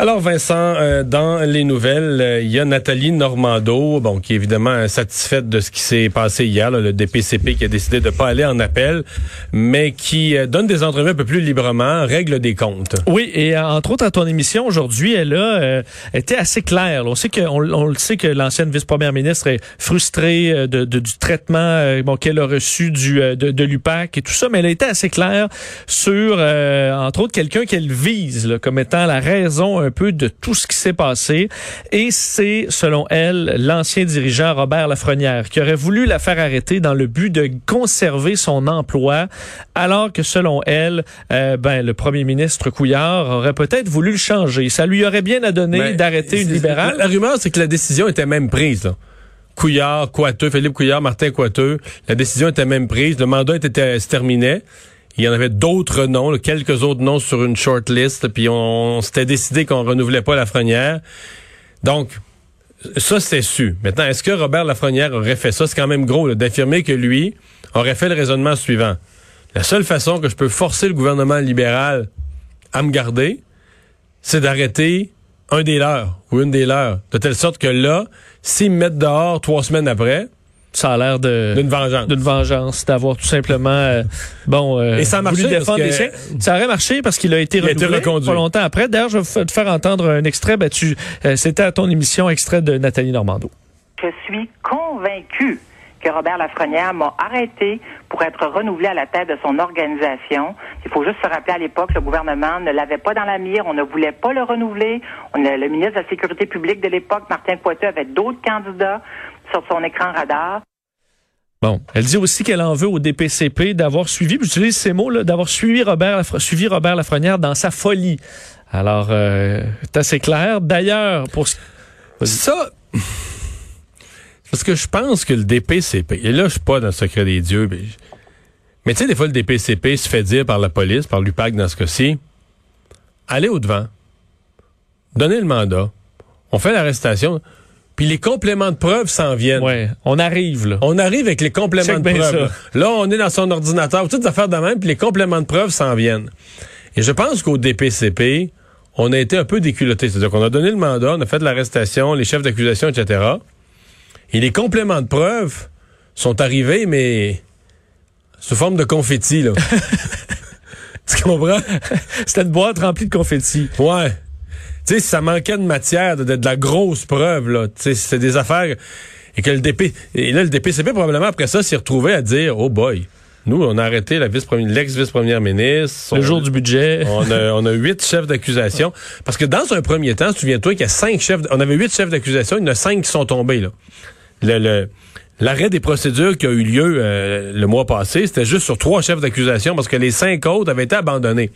Alors Vincent, euh, dans les nouvelles, euh, il y a Nathalie Normando, bon, qui est évidemment satisfaite de ce qui s'est passé hier, là, le DPCP qui a décidé de pas aller en appel, mais qui euh, donne des entrevues un peu plus librement, règle des comptes. Oui, et euh, entre autres à ton émission aujourd'hui, elle a été assez claire. là. On sait que on, le sait que l'ancienne vice-première ministre est frustrée du traitement bon qu'elle a reçu du de, l'UPAC et tout ça, mais elle a été assez claire sur entre autres quelqu'un qu'elle vise là, comme étant la raison un peu de tout ce qui s'est passé. Et c'est selon elle l'ancien dirigeant Robert Lafrenière qui aurait voulu la faire arrêter dans le but de conserver son emploi, alors que selon elle, euh, ben le premier ministre Couillard aurait peut-être voulu le changer. Ça lui aurait bien à donner d'arrêter une libérale. La, la rumeur, c'est que la décision était même prise. Là. Couillard, Coiteux, Philippe Couillard, Martin Coiteux, la décision était même prise. Le mandat était, se terminait. Il y en avait d'autres noms, quelques autres noms sur une short list, puis on, s'était décidé qu'on renouvelait pas la Lafrenière. Donc, ça, c'est su. Maintenant, est-ce que Robert Lafrenière aurait fait ça? C'est quand même gros d'affirmer que lui aurait fait le raisonnement suivant. La seule façon que je peux forcer le gouvernement libéral à me garder, c'est d'arrêter un des leurs ou une des leurs. De telle sorte que là, s'ils me mettent dehors trois semaines après, Ça a l'air de d'une vengeance. d'une vengeance, d'avoir tout simplement euh, bon euh, Et ça a marché voulu parce défendre que- les. Ça aurait marché parce qu'il a été Il a été renouvelé reconduit. pas longtemps après. D'ailleurs, je vais te faire entendre un extrait. Ben, tu, euh, c'était à ton émission extrait de Nathalie Normando. Je suis convaincu que Robert Lafrenière m'a arrêté pour être renouvelé à la tête de son organisation. Il faut juste se rappeler à l'époque, le gouvernement ne l'avait pas dans la mire, on ne voulait pas le renouveler. On a- le ministre de la Sécurité publique de l'époque, Martin Poiteux, avait d'autres candidats sur son écran radar. Bon, elle dit aussi qu'elle en veut au DPCP d'avoir suivi, puis j'utilise ces mots là, d'avoir suivi Robert Lafre- suivi Robert Lafrenière dans sa folie. Alors, euh, c'est assez clair. D'ailleurs, pour Ça, parce que je pense que le DPCP, et là, je suis pas dans le secret des dieux, mais, mais tu sais, des fois, le DPCP se fait dire par la police, par l'UPAC dans ce cas-ci, allez au-devant, donnez le mandat, on fait l'arrestation, puis les compléments de preuves s'en viennent. ouais, on arrive là. On arrive avec les compléments Check de ça. Là. Là, on est dans son ordinateur, toutes les affaires de même, puis les compléments de preuves s'en viennent. Et je pense qu'au DPCP, on a été un peu déculotté. C'est-à-dire qu'on a donné le mandat, on a fait l'arrestation, les chefs d'accusation, etc. Et les compléments de preuves sont arrivés, mais sous forme de confetti, là. tu comprends? C'était une boîte remplie de confettis. Ouais. Tu sais, ça manquait de matière, de, de la grosse preuve, là. Tu sais, c'est des affaires. Et que le DP. Et là, le DPCP, probablement, après ça, s'est retrouvé à dire, oh boy. Nous, on a arrêté la vice l'ex-vice-première ministre. Le On- jour du budget. on a, on a huit chefs d'accusation. Parce que dans un premier temps, souviens-toi qu'il y a cinq chefs, on avait huit chefs d'accusation, il y en a cinq qui sont tombés, là. Le, le- l'arrêt des procédures qui a eu lieu euh, le mois passé, c'était juste sur trois chefs d'accusation parce que les cinq autres avaient été abandonnés.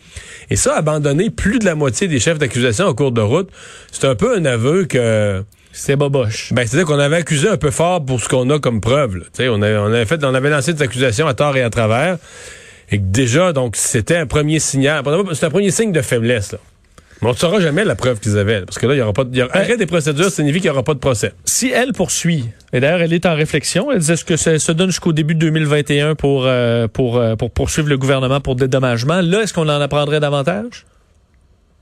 Et ça, abandonner plus de la moitié des chefs d'accusation en cours de route, c'est un peu un aveu que, C'était boboche. ben, c'est-à-dire qu'on avait accusé un peu fort pour ce qu'on a comme preuve. là. Tu sais, On, avait, on avait fait, on avait lancé des accusations à tort et à travers. Et que déjà, donc, c'était un premier signal. C'est un premier signe de faiblesse. Là. Mais on ne saura jamais la preuve qu'ils avaient. parce que là, il y aura pas de, y aura- arrêt des procédures signifie qu'il n'y aura pas de procès. Si elle poursuit, et d'ailleurs elle est en réflexion, elle disait que ça se donne jusqu'au début de 2021 pour, euh, pour, euh, pour poursuivre le gouvernement pour dédommagement? Là, est-ce qu'on en apprendrait davantage?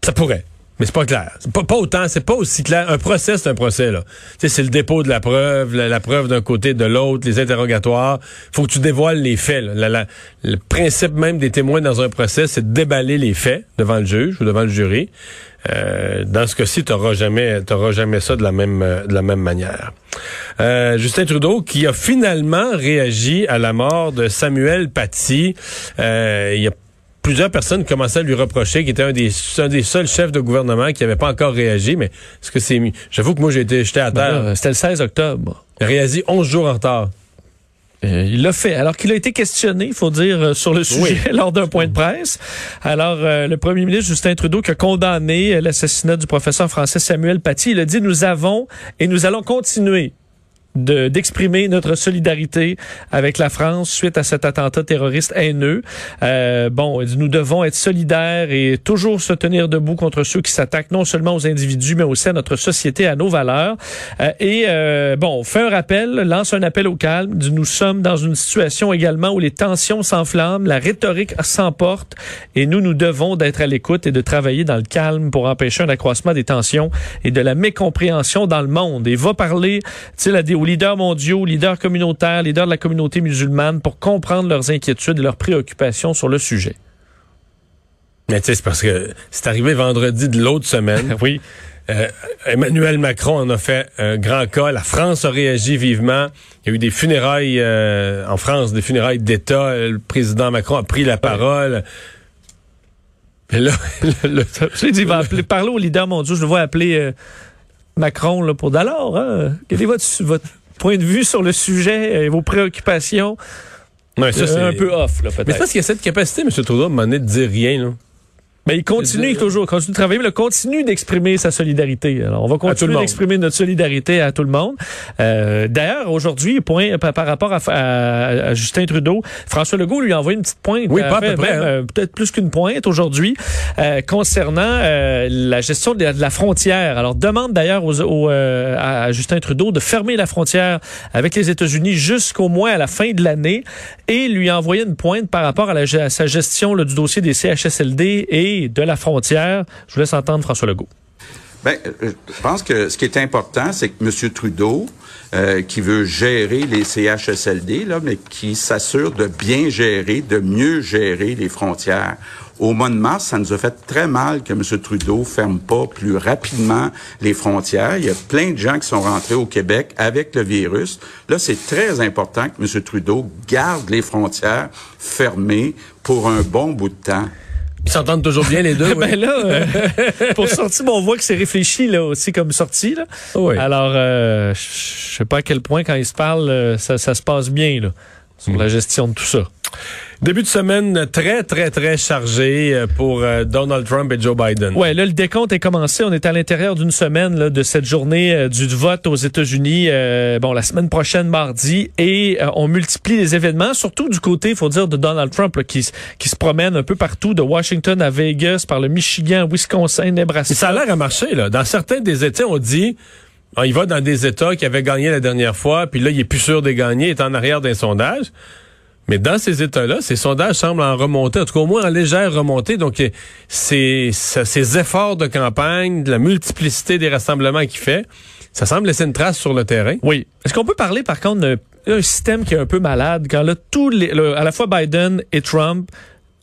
Ça pourrait. Mais c'est pas clair. Pas, pas autant, c'est pas aussi clair. Un procès, c'est un procès, là. C'est le dépôt de la preuve, la, la preuve d'un côté, de l'autre, les interrogatoires. Faut que tu dévoiles les faits. là. La- la- le principe même des témoins dans un procès, c'est de déballer les faits devant le juge ou devant le jury. Euh, dans ce cas-ci, t'auras jamais, jamais ça de la même, euh, de la même manière. Euh, Justin Trudeau qui a finalement réagi à la mort de Samuel Paty. Euh, il a plusieurs personnes commençaient à lui reprocher qu'il était un des, un des seuls chefs de gouvernement qui n'avait pas encore réagi. Mais est-ce que c'est? J'avoue que moi, j'ai été jeté à Ben terre. là, C'était le 16 octobre. Il a réagi 11 jours en retard. Euh, il l'a fait. Alors qu'il a été questionné, il faut dire, euh, sur le sujet lors d'un point de presse. Alors, euh, le premier ministre Justin Trudeau qui a condamné euh, l'assassinat du professeur français Samuel Paty, il a dit, nous avons et nous allons continuer de- d'exprimer notre solidarité avec la France suite à cet attentat terroriste haineux. Euh, bon, nous devons être solidaires et toujours se tenir debout contre ceux qui s'attaquent non seulement aux individus, mais aussi à notre société, à nos valeurs. Euh, et euh, bon, on fait un rappel, lance un appel au calme. Nous sommes dans une situation également où les tensions s'enflamment, la rhétorique s'emporte, et nous, nous devons d'être à l'écoute et de travailler dans le calme pour empêcher un accroissement des tensions et de la mécompréhension dans le monde. Et va parler, tu sais, des- aux leaders mondiaux, aux leaders communautaires, leaders de la communauté musulmane pour comprendre leurs inquiétudes et leurs préoccupations sur le sujet. Mais tu sais, c'est parce que c'est arrivé vendredi de l'autre semaine. Oui. Euh, Emmanuel Macron en a fait un grand cas. La France a réagi vivement. Il y a eu des funérailles euh, en France, des funérailles d'État. Le président Macron a pris la parole. Et là, le- le- Je dit, il va appeler, parler aux leaders mondiaux. Je le vois appeler euh, Macron là, pour d'alors. Hein, quel est votre, votre point de vue sur le sujet et vos préoccupations? Ouais, ça, Euh, c'est un peu off, là, Mais c'est peut-être. parce qu'il y a cette capacité, M. Trudeau, à un moment donné, de dire rien. Là. Mais il continue toujours, continue de travailler, mais il continue d'exprimer sa solidarité. Alors, on va continuer d'exprimer notre solidarité à tout le monde. Euh, D'ailleurs, aujourd'hui, point par, par rapport à, à- à Justin Trudeau, François Legault lui a envoyé une petite pointe. Oui, euh, pas à fait peu près, même, hein. euh, Peut-être plus qu'une pointe aujourd'hui euh, concernant euh, la gestion de la, de la frontière. Alors, demande d'ailleurs aux, aux, euh, à Justin Trudeau de fermer la frontière avec les États-Unis jusqu'au moins à la fin de l'année et lui a envoyé une pointe par rapport à, la, à sa gestion là, du dossier des CHSLD et de la frontière. Je vous laisse entendre François Legault. Ben, euh, je pense que ce qui est important, c'est que M. Trudeau, euh, qui veut gérer les CHSLD, là, mais qui s'assure de bien gérer, de mieux gérer les frontières. Au mois de mars, ça nous a fait très mal que M. Trudeau ferme pas plus rapidement les frontières. Il y a plein de gens qui sont rentrés au Québec avec le virus. Là, c'est très important que M. Trudeau garde les frontières fermées pour un bon bout de temps. Ils s'entendent toujours bien, les deux. oui. Ben là, euh, pour sortir, bon, on voit que c'est réfléchi là aussi comme sortie. Là. Oui. Alors, euh, je sais pas à quel point quand ils se parlent, euh, ça, ça se passe bien là, sur la gestion de tout ça. Début de semaine très, très, très chargé euh, pour euh, Donald Trump et Joe Biden. Ouais, là le décompte est commencé. On est à l'intérieur d'une semaine là, de cette journée euh, du vote aux États-Unis. euh, bon, la semaine prochaine, mardi, et euh, on multiplie les événements, surtout du côté, il faut dire, de Donald Trump là, qui, se promène un peu partout, de Washington à Vegas, par le Michigan, Wisconsin, Nebraska. Et ça a l'air à marcher, là. Dans certains des États, on dit, ah, il va dans des États qui avaient gagné la dernière fois, puis là, il est plus sûr de gagner, il est en arrière d'un sondage. Mais dans ces États-là, ces sondages semblent en remonter, en tout cas au moins en légère remontée. Donc, euh, ces efforts de campagne, la multiplicité des rassemblements qu'il fait, ça semble laisser une trace sur le terrain. Oui. Est-ce qu'on peut parler, par contre, d'un système qui est un peu malade quand là, tous les, à la fois Biden et Trump,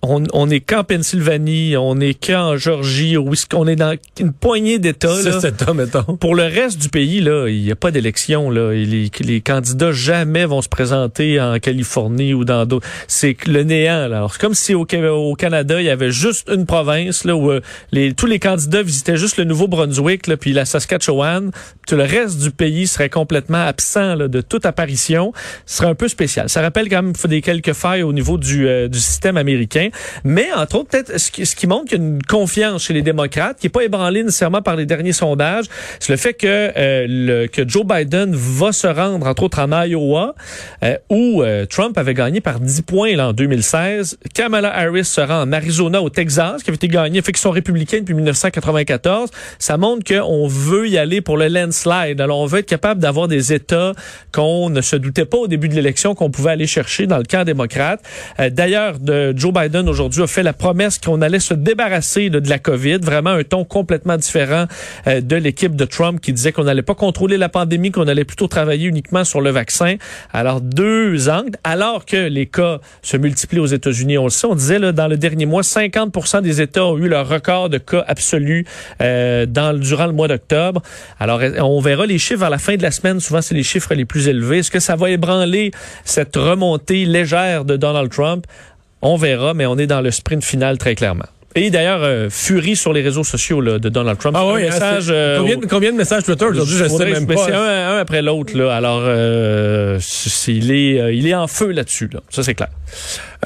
on, on est qu'en Pennsylvanie, on est qu'en Georgie, au on est dans une poignée d'États. là. C'est cet homme, mettons. Pour le reste du pays, là, il n'y a pas d'élection. Là. Et Les, les candidats jamais vont se présenter en Californie ou dans d'autres. C'est le néant. Là. Alors, C'est comme si au, au Canada, il y avait juste une province là, où euh, les, tous les candidats visitaient juste le Nouveau-Brunswick là, puis la Saskatchewan. Tout le reste du pays serait complètement absent là, de toute apparition. Ce serait un peu spécial. Ça rappelle quand même des quelques failles au niveau du, euh, du système américain. Mais entre autres, peut-être ce qui, ce qui montre qu'il y a une confiance chez les démocrates, qui n'est pas ébranlée nécessairement par les derniers sondages, c'est le fait que, euh, le, que Joe Biden va se rendre, entre autres, en Iowa, euh, où euh, Trump avait gagné par 10 points là, en 2016. Kamala Harris se rend en Arizona, au Texas, qui avait été gagné, fait qu'ils sont républicains depuis 1994. Ça montre qu'on veut y aller pour le landslide. Alors, on veut être capable d'avoir des États qu'on ne se doutait pas au début de l'élection qu'on pouvait aller chercher dans le camp démocrate. Euh, D'ailleurs, Joe Biden aujourd'hui a fait la promesse qu'on allait se débarrasser de la COVID. Vraiment un ton complètement différent euh, de l'équipe de Trump qui disait qu'on n'allait pas contrôler la pandémie, qu'on allait plutôt travailler uniquement sur le vaccin. Alors, deux angles. Alors que les cas se multiplient aux États-Unis, on le sait, on disait là, dans le dernier mois, 50% des États ont eu leur record de cas absolus euh, dans, durant le mois d'octobre. Alors, euh, on verra les chiffres à la fin de la semaine. Souvent, c'est les chiffres les plus élevés. Est-ce que ça va ébranler cette remontée légère de Donald Trump? On verra, mais on est dans le sprint final très clairement. Et d'ailleurs, euh, furie sur les réseaux sociaux là, de Donald Trump. Ah oui, message, euh, combien, combien de messages Twitter aujourd'hui, je sais faudrait- même pas. C'est un, un après l'autre. là. Alors, euh, il, est, euh, il est en feu là-dessus. Là. Ça, c'est clair.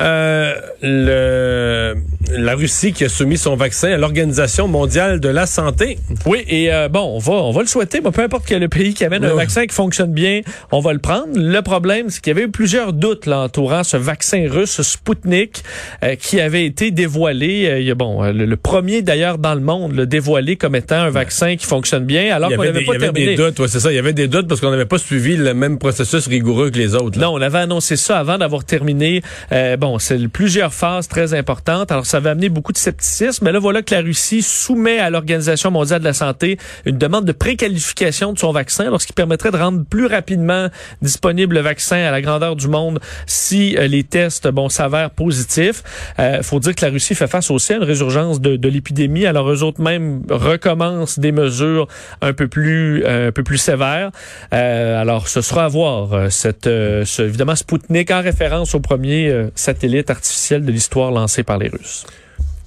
Euh, le, la Russie qui a soumis son vaccin à l'Organisation mondiale de la santé. Oui, et bon, on va, on va le souhaiter. mais peu importe quel pays qui amène un vaccin qui fonctionne bien, on va le prendre. Le problème, c'est qu'il y avait eu plusieurs doutes là, entourant ce vaccin russe, Sputnik, qui avait été dévoilé. il y a, bon, euh, le, le premier d'ailleurs dans le monde, le dévoilé comme étant un vaccin qui fonctionne bien, alors qu'on avait, n'avait pas il y avait des doutes, ouais, c'est ça. Il y avait des doutes parce qu'on n'avait pas suivi le même processus rigoureux que les autres. là. Non, on avait annoncé ça avant d'avoir terminé. Euh, bon, c'est plusieurs phases très importantes. Alors, ça avait amené beaucoup de scepticisme. Mais là, voilà que la Russie soumet à l'Organisation mondiale de la santé une demande de préqualification de son vaccin, alors ce qui permettrait de rendre plus rapidement disponible le vaccin à la grandeur du monde si euh, les tests, bon, s'avèrent positifs. Euh, faut dire que la Russie fait face aussi à une résurgence de, l'épidémie. Alors, eux autres même recommencent des mesures un peu plus, euh, un peu plus sévères. Euh, alors, ce sera à voir. euh, cette, euh, ce- évidemment, Sputnik en référence au premier satellite artificiel de l'histoire lancé par les Russes.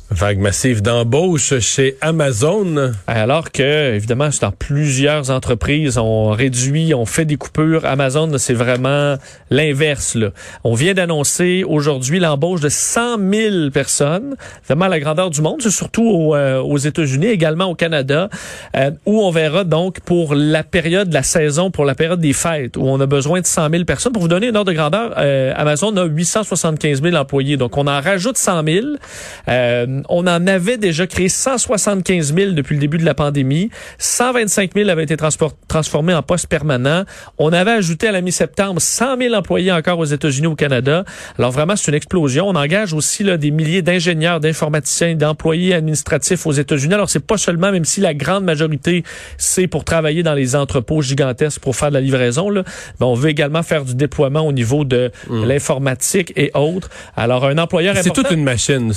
Vague massive d'embauche chez Amazon. Alors que, évidemment, dans plusieurs entreprises, on réduit, on fait des coupures. Amazon, c'est vraiment l'inverse. On vient d'annoncer aujourd'hui l'embauche de 100 000 personnes, vraiment la grandeur du monde, c'est surtout euh, aux États-Unis, également au Canada, euh, où on verra donc pour la période de la saison, pour la période des fêtes, où on a besoin de 100 000 personnes. Pour vous donner une ordre de grandeur, euh, Amazon a 875 000 employés, donc on en rajoute 100 000. Euh, on en avait déjà créé 175 000 depuis le début de la pandémie. 125 000 avaient été transformés en postes permanents. On avait ajouté à la mi-septembre 100 000 employés encore aux États-Unis, au Canada. Alors vraiment, c'est une explosion. On engage aussi là, des milliers d'ingénieurs, d'informaticiens, d'employés administratifs aux États-Unis. Alors c'est pas seulement, même si la grande majorité c'est pour travailler dans les entrepôts gigantesques pour faire de la livraison, là, ben, on veut également faire du déploiement au niveau de l'informatique et autres. Alors un employeur C'est toute une machine.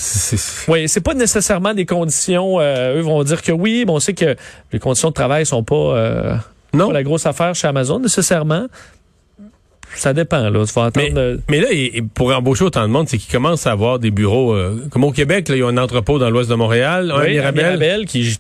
Oui, c'est pas nécessairement des conditions. euh, eux vont dire que oui, mais on sait que les conditions de travail sont pas, euh, Non. pas la grosse affaire chez Amazon nécessairement. Ça dépend là. Attendre. Mais, euh, mais là, pour embaucher autant de monde, c'est qu'ils commencent à avoir des bureaux. euh, comme au Québec, là, il y a un entrepôt dans l'ouest de Montréal, un oui, Mirabel. Mirabel, qui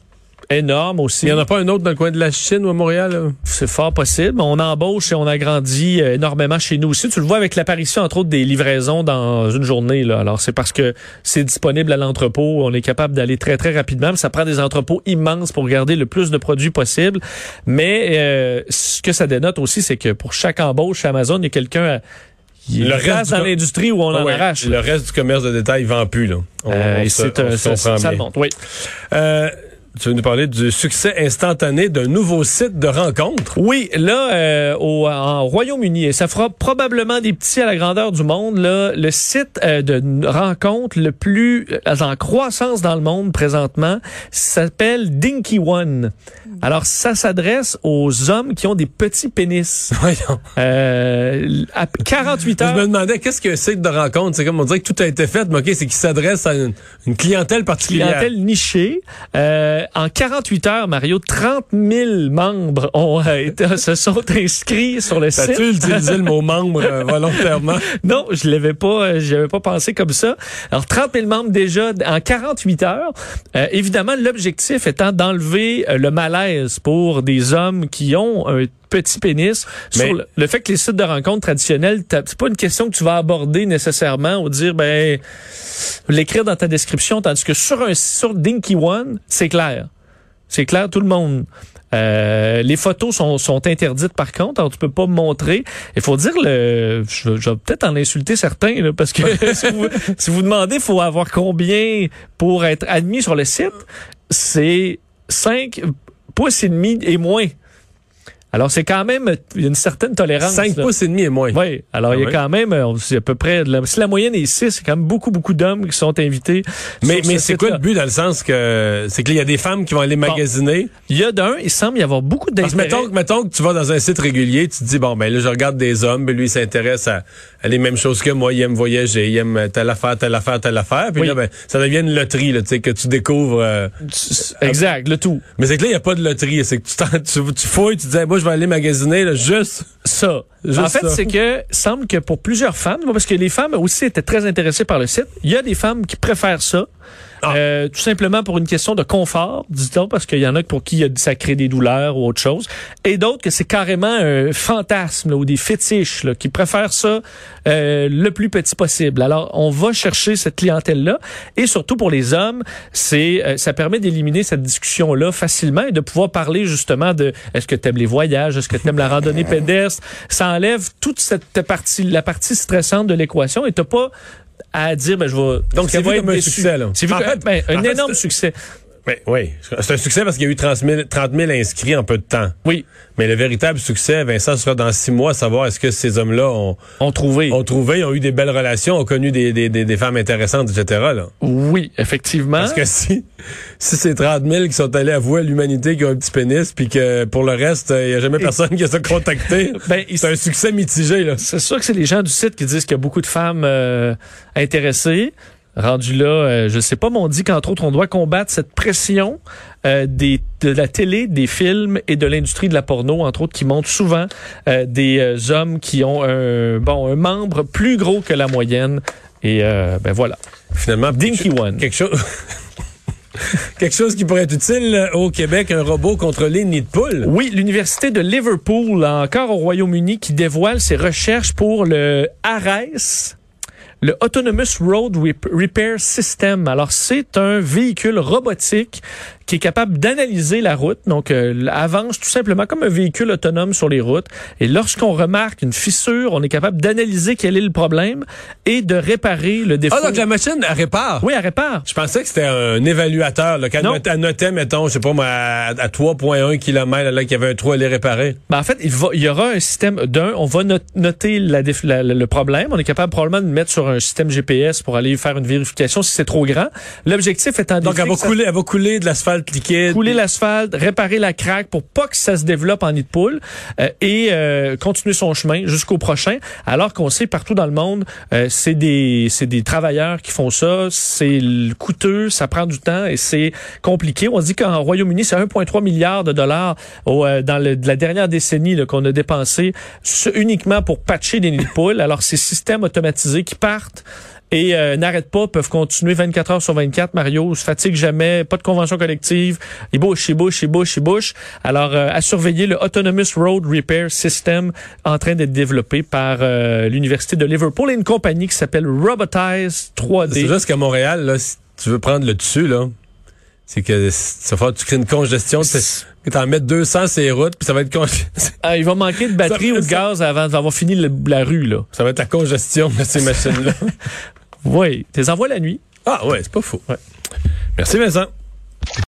énorme aussi. Il n'y en a pas un autre dans le coin de la Chine ou à Montréal? C'est fort possible. On embauche et on agrandit euh, énormément chez nous aussi. Tu le vois avec l'apparition, entre autres, des livraisons dans une journée. Là. Alors, c'est parce que c'est disponible à l'entrepôt. On est capable d'aller très, très rapidement. Ça prend des entrepôts immenses pour garder le plus de produits possible. Mais euh, ce que ça dénote aussi, c'est que pour chaque embauche chez Amazon, il y a quelqu'un à- il Le reste dans l'industrie où on Ah en ouais, arrache. Le reste du commerce de détail vend plus. Là. On, Euh, on et se- c'est on un- se ça, monte. Oui. Euh, tu veux nous parler du succès instantané d'un nouveau site de rencontre? Oui, là, euh, au, en Royaume-Uni, et ça fera probablement des petits à la grandeur du monde, là, le site euh, de rencontre le plus euh, en croissance dans le monde présentement s'appelle Dinky One. Alors, ça s'adresse aux hommes qui ont des petits pénis. Voyons. Euh, à 48 Je me heures. demandais qu'est-ce qu'un site de rencontre? C'est comme on dirait que tout a été fait, mais OK, c'est qu'il s'adresse à une, une clientèle particulière. clientèle nichée. Euh, en 48 heures, Mario, 30 000 membres ont euh, été, se sont inscrits sur le site. T'as-tu utilisé le mot membre euh, volontairement? Non, je l'avais pas, euh, j'avais pas pensé comme ça. Alors 30 000 membres déjà en 48 heures. Euh, évidemment, l'objectif étant d'enlever le malaise pour des hommes qui ont un petit pénis Mais- sur le, le fait que les sites de rencontres traditionnels, c'est pas une question que tu vas aborder nécessairement ou dire ben l'écrire dans ta description, tandis que sur un sur Dinky One, c'est clair. C'est clair, tout le monde. Euh, les photos sont, sont interdites par contre, alors tu peux pas me montrer. Il faut dire le, je, vais- je vais peut-être en insulter certains là, parce que si, vous, si vous demandez, il faut avoir combien pour être admis sur le site, c'est 5 pouces et demi et moins. Alors c'est quand même il y a une certaine tolérance. 5 là. pouces et demi et moins. Oui, alors Ah il y a quand même, euh, c'est à peu près, de la- si la moyenne est 6, c'est quand même beaucoup, beaucoup d'hommes qui sont invités. Mais, mais ce c'est quoi le but dans le sens que c'est qu'il y a des femmes qui vont aller magasiner? Il y a d'un, il semble y avoir beaucoup d'intérêt. mettons, que- mettons que tu vas dans un site régulier, tu te dis bon ben là je regarde des hommes, ben lui il s'intéresse à, à les mêmes choses que moi, il aime voyager, il aime telle affaire, telle affaire, telle affaire, puis Oui. là ben ça devient une loterie là, tu sais que tu découvres. euh, Exact, le tout. mais c'est que là il y a pas de loterie, c'est que tu, tu, tu fouilles, tu dis moi je vais aller magasiner, là, juste. Ça. Juste en fait, c'est que semble que pour plusieurs femmes, parce que les femmes aussi étaient très intéressées par le site, il y a des femmes qui préfèrent ça. Ah. euh, tout simplement pour une question de confort, dit-on, parce qu'il y en a pour qui ça crée des douleurs ou autre chose, et d'autres que c'est carrément un fantasme là, ou des fétiches là, qui préfèrent ça euh, le plus petit possible. Alors, on va chercher cette clientèle-là, et surtout pour les hommes, c'est euh, ça permet d'éliminer cette discussion-là facilement et de pouvoir parler justement de est-ce que tu aimes les voyages, est-ce que tu aimes la randonnée pédestre? Ça enlève toute cette partie, la partie stressante de l'équation, et t'as pas à dire ben je vais Donc, c'est vu comme un succès, là. C'est vu que- fait- ben, un fait, énorme succès. Ben, oui, c'est un succès parce qu'il y a eu 30 000, 30 000 inscrits en peu de temps. Oui, Mais le véritable succès, Vincent, sera dans six mois, savoir est-ce que ces hommes-là ont, on trouvait. ont trouvé, ont eu des belles relations, ont connu des, des, des, des femmes intéressantes, etc. Là. Oui, effectivement. Parce que si, si c'est 30 000 qui sont allés avouer à l'humanité qu'ils ont un petit pénis, puis que pour le reste, il n'y a jamais personne qui a se contacté, Ben, c'est un succès mitigé. Là. C'est sûr que c'est les gens du site qui disent qu'il y a beaucoup de femmes euh, intéressées. Rendu là, euh, je sais pas, mais on dit qu'entre autres, on doit combattre cette pression euh, des, de la télé, des films et de l'industrie de la porno, entre autres, qui montrent souvent euh, des euh, hommes qui ont un, bon, un membre plus gros que la moyenne. Et ben voilà. Finalement, Dinky One. quelque chose... Quelque chose qui pourrait être utile au Québec, un robot contre les nids de poules. Oui, l'université de Liverpool, encore au Royaume-Uni, qui dévoile ses recherches pour le ARES, le Autonomous Road Rep- Repair System. Alors, c'est un véhicule robotique qui est capable d'analyser la route, donc euh, avance tout simplement comme un véhicule autonome sur les routes. Et lorsqu'on remarque une fissure, on est capable d'analyser quel est le problème et de réparer le défaut. Ah, donc la machine, elle répare? Oui, elle répare. Je pensais que c'était un évaluateur, là, qu'elle notait, elle notait, mettons, je sais pas moi, à, à 3,1 km, là, qu'il y avait un trou à les réparer. Ben, en fait, il, va, il y aura un système d'un, on va not- noter la déf- la- la- le problème. On est capable probablement de mettre sur un système GPS pour aller faire une vérification si c'est trop grand. L'objectif étant Donc, elle va, ça- couler, elle va couler de l'asphalte liquide. couler l'asphalte, réparer la craque pour pas que ça se développe en nid de poule euh, et euh, continuer son chemin jusqu'au prochain. Alors qu'on sait partout dans le monde, euh, c'est des c'est des travailleurs qui font ça, c'est coûteux, ça prend du temps et c'est compliqué. On dit qu'en Royaume-Uni, c'est 1,3 milliard de dollars au, euh, dans le- de la dernière décennie là, qu'on a dépensé uniquement pour patcher des nids de poules. Alors ces systèmes automatisés qui partent et euh, n'arrêtent pas, peuvent continuer 24 heures sur 24. Mario se fatigue jamais, pas de convention collective. Il bouge, il bouge, il bouge, il bouge. Alors, euh, à surveiller le Autonomous Road Repair System en train d'être développé par euh, l'Université de Liverpool et une compagnie qui s'appelle Robotize 3D. C'est juste qu'à Montréal, là, tu veux prendre le dessus, là, c'est que ça va tu crées une congestion. Que t'en mettes 200 sur les routes, puis ça va être congé- Ah, il va manquer de batterie ou de ça- gaz avant d'avoir fini le- la rue, là. ça va être la congestion de ces machines-là. Oui, t'es envoies la nuit. Ah ouais, c'est pas faux. Ouais. Merci Vincent.